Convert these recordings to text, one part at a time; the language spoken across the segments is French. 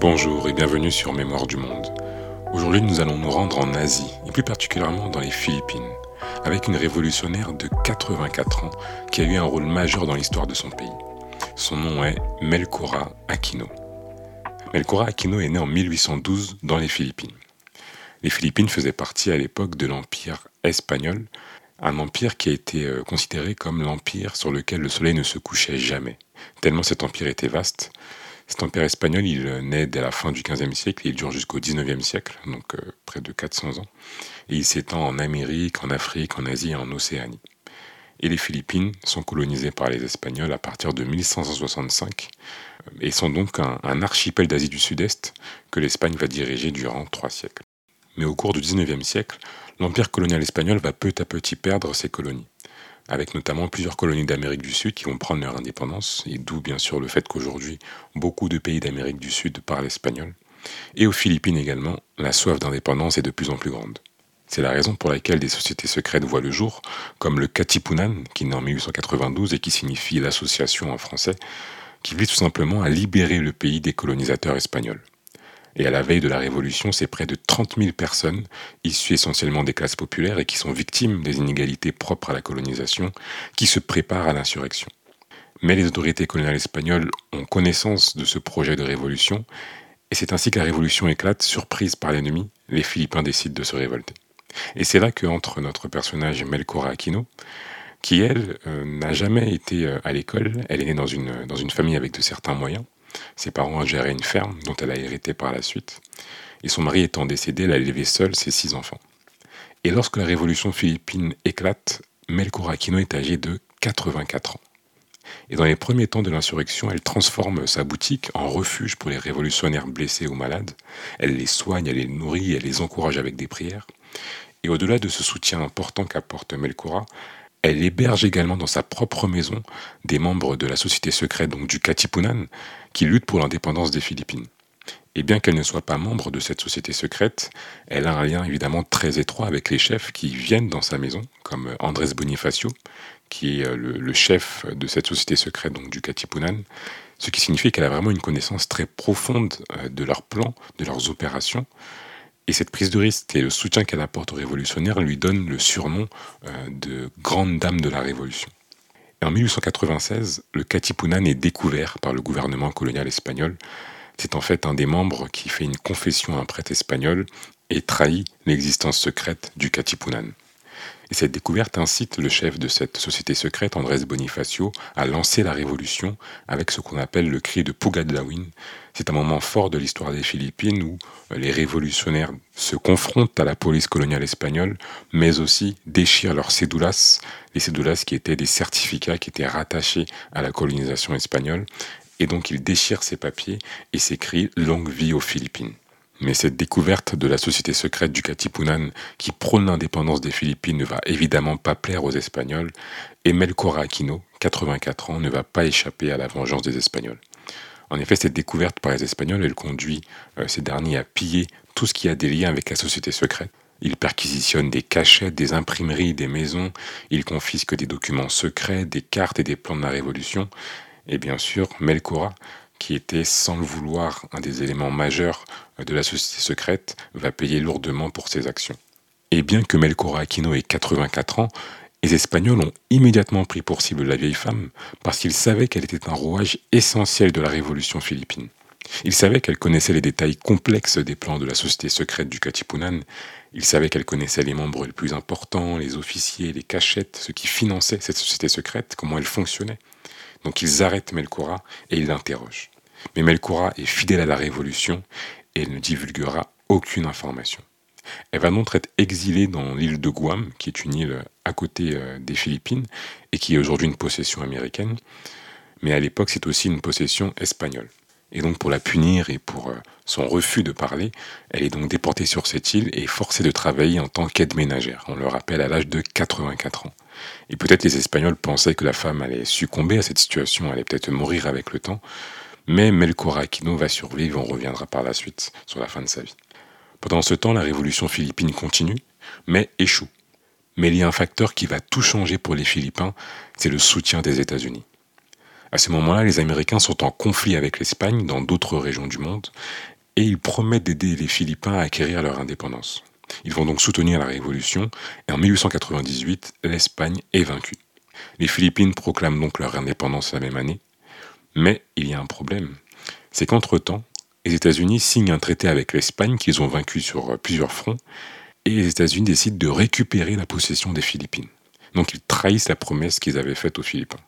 Bonjour et bienvenue sur Mémoire du Monde. Aujourd'hui, nous allons nous rendre en Asie, et plus particulièrement dans les Philippines, avec une révolutionnaire de 84 ans qui a eu un rôle majeur dans l'histoire de son pays. Son nom est Melchora Aquino. Melchora Aquino est né en 1812 dans les Philippines. Les Philippines faisaient partie à l'époque de l'Empire espagnol, un empire qui a été euh, considéré comme l'empire sur lequel le soleil ne se couchait jamais, tellement cet empire était vaste. Cet empire espagnol, il euh, naît dès la fin du XVe siècle et il dure jusqu'au XIXe siècle, donc euh, près de 400 ans. Et il s'étend en Amérique, en Afrique, en Asie et en Océanie. Et les Philippines sont colonisées par les Espagnols à partir de 1565 et sont donc un, un archipel d'Asie du Sud-Est que l'Espagne va diriger durant trois siècles. Mais au cours du XIXe siècle, l'empire colonial espagnol va peu à petit perdre ses colonies, avec notamment plusieurs colonies d'Amérique du Sud qui vont prendre leur indépendance, et d'où bien sûr le fait qu'aujourd'hui beaucoup de pays d'Amérique du Sud parlent espagnol. Et aux Philippines également, la soif d'indépendance est de plus en plus grande. C'est la raison pour laquelle des sociétés secrètes voient le jour, comme le Katipunan, qui naît en 1892 et qui signifie l'association en français, qui vise tout simplement à libérer le pays des colonisateurs espagnols. Et à la veille de la Révolution, c'est près de 30 000 personnes, issues essentiellement des classes populaires et qui sont victimes des inégalités propres à la colonisation, qui se préparent à l'insurrection. Mais les autorités coloniales espagnoles ont connaissance de ce projet de révolution, et c'est ainsi que la révolution éclate, surprise par l'ennemi, les Philippins décident de se révolter. Et c'est là que entre notre personnage Melchora Aquino, qui elle euh, n'a jamais été euh, à l'école, elle est née dans une, dans une famille avec de certains moyens, ses parents géraient une ferme dont elle a hérité par la suite. Et son mari étant décédé, elle a élevé seule ses six enfants. Et lorsque la révolution philippine éclate, Melchora Aquino est âgée de 84 ans. Et dans les premiers temps de l'insurrection, elle transforme sa boutique en refuge pour les révolutionnaires blessés ou malades. Elle les soigne, elle les nourrit, elle les encourage avec des prières. Et au-delà de ce soutien important qu'apporte Melchora, elle héberge également dans sa propre maison des membres de la société secrète donc du Katipunan qui luttent pour l'indépendance des Philippines. Et bien qu'elle ne soit pas membre de cette société secrète, elle a un lien évidemment très étroit avec les chefs qui viennent dans sa maison, comme Andrés Bonifacio, qui est euh, le, chef de cette société secrète donc du Katipunan, ce qui signifie qu'elle a vraiment une connaissance très profonde euh, de leurs plans, de leurs opérations, et cette prise de risque et le soutien qu'elle apporte aux révolutionnaires lui donnent le surnom euh, de grande dame de la révolution. en 1896, le Katipunan est découvert par le gouvernement colonial espagnol. C'est en fait un des membres qui fait une confession à un prêtre espagnol et trahit l'existence secrète du Katipunan. Et cette découverte incite le chef de cette société secrète, Andrés Bonifacio, à lancer la révolution avec ce qu'on appelle le cri de Pugadlawin. C'est un moment fort de l'histoire des Philippines où les révolutionnaires se confrontent à la police coloniale espagnole, mais aussi déchirent leurs cédulas, les cédulas qui étaient des certificats qui étaient rattachés à la colonisation espagnole. Et donc ils déchirent ces papiers et s'écrit Longue vie aux Philippines. Mais cette découverte de la société secrète du Katipunan qui prône l'indépendance des Philippines ne va évidemment pas plaire aux Espagnols et Melchora Aquino, 84 ans, ne va pas échapper à la vengeance des Espagnols. En effet, cette découverte par les Espagnols, elle conduit euh, ces derniers à piller tout ce qui a des liens avec la société secrète. Ils perquisitionnent des cachettes, des imprimeries, des maisons, ils confisquent des documents secrets, des cartes et des plans de la Révolution. Et bien sûr, Melchora, qui était sans le vouloir un des éléments majeurs de la société secrète, va payer lourdement pour ses actions. Et bien que Melchora Aquino ait 84 ans, les Espagnols ont immédiatement pris pour cible la vieille femme parce qu'ils savaient qu'elle était un rouage essentiel de la révolution philippine. Ils savaient qu'elle connaissait les détails complexes des plans de la société secrète du Katipunan. Ils savaient qu'elle connaissait les membres les plus importants, les officiers, les cachettes, ce qui finançait cette société secrète, comment elle fonctionnait. Donc ils arrêtent Melchora et ils l'interrogent. Mais Melchora est fidèle à la Révolution et ne divulguera aucune information. Elle va donc être exilée dans l'île de Guam, qui est une île à côté euh, des Philippines et qui est aujourd'hui une possession américaine. Mais à l'époque, c'est aussi une possession espagnole. Et donc pour la punir et pour euh, son refus de parler, elle est donc déportée sur cette île et forcée de travailler en tant qu'aide ménagère. On le rappelle à l'âge de 84 ans. Et peut-être les Espagnols pensaient que la femme allait succomber à cette situation, allait peut-être mourir avec le temps. Mais Melchora Aquino va survivre, on reviendra par la suite sur la fin de sa vie. Pendant ce temps, la révolution philippine continue, mais échoue. Mais il y a un facteur qui va tout changer pour les Philippins, c'est le soutien des États-Unis. À ce moment-là, les Américains sont en conflit avec l'Espagne dans d'autres régions du monde et ils promettent d'aider les Philippins à acquérir leur indépendance. Ils vont donc soutenir la révolution et en 1898, l'Espagne est vaincue. Les Philippines proclament donc leur indépendance la même année, mais il y a un problème. C'est qu'entre-temps, les États-Unis signent un traité avec l'Espagne qu'ils ont vaincu sur plusieurs fronts et les États-Unis décident de récupérer la possession des Philippines. Donc ils trahissent la promesse qu'ils avaient faite aux Philippins.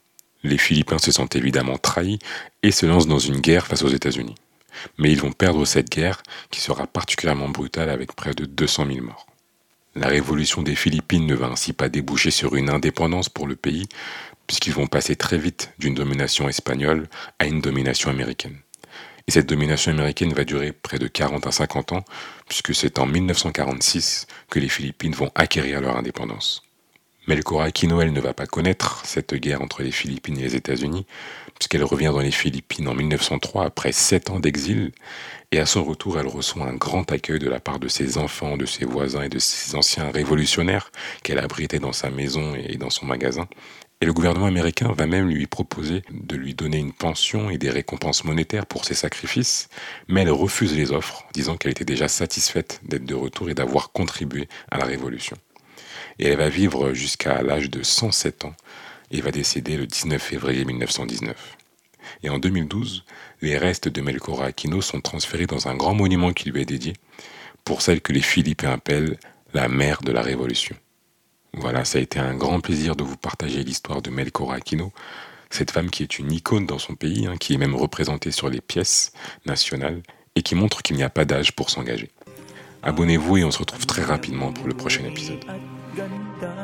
Les Philippins se sentent évidemment trahis et se lancent dans une guerre face aux États-Unis. Mais ils vont perdre cette guerre qui sera particulièrement brutale avec près de 200 000 morts. La révolution des Philippines ne va ainsi pas déboucher sur une indépendance pour le pays, puisqu'ils vont passer très vite d'une domination espagnole à une domination américaine. Et cette domination américaine va durer près de 40 à 50 ans, puisque c'est en 1946 que les Philippines vont acquérir leur indépendance. Melchora Aquino, elle ne va pas connaître cette guerre entre les Philippines et les États-Unis, puisqu'elle revient dans les Philippines en 1903 après sept ans d'exil, et à son retour, elle reçoit un grand accueil de la part de ses enfants, de ses voisins et de ses anciens révolutionnaires qu'elle abritait dans sa maison et dans son magasin. Et le gouvernement américain va même lui proposer de lui donner une pension et des récompenses monétaires pour ses sacrifices, mais elle refuse les offres, disant qu'elle était déjà satisfaite d'être de retour et d'avoir contribué à la révolution. Et elle va vivre jusqu'à l'âge de 107 ans et va décéder le 19 février 1919. Et en 2012, les restes de Melchora Aquino sont transférés dans un grand monument qui lui est dédié, pour celle que les Philippins appellent la mère de la Révolution. Voilà, ça a été un grand plaisir de vous partager l'histoire de Melchora Aquino, cette femme qui est une icône dans son pays, hein, qui est même représentée sur les pièces nationales et qui montre qu'il n'y a pas d'âge pour s'engager. Abonnez-vous et on se retrouve très rapidement pour le prochain épisode. ganda.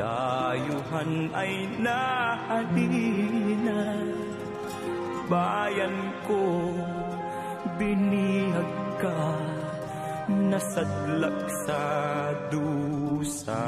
Dayuhan ay naadina Bayan ko binihag ka Nasadlak sa dusa.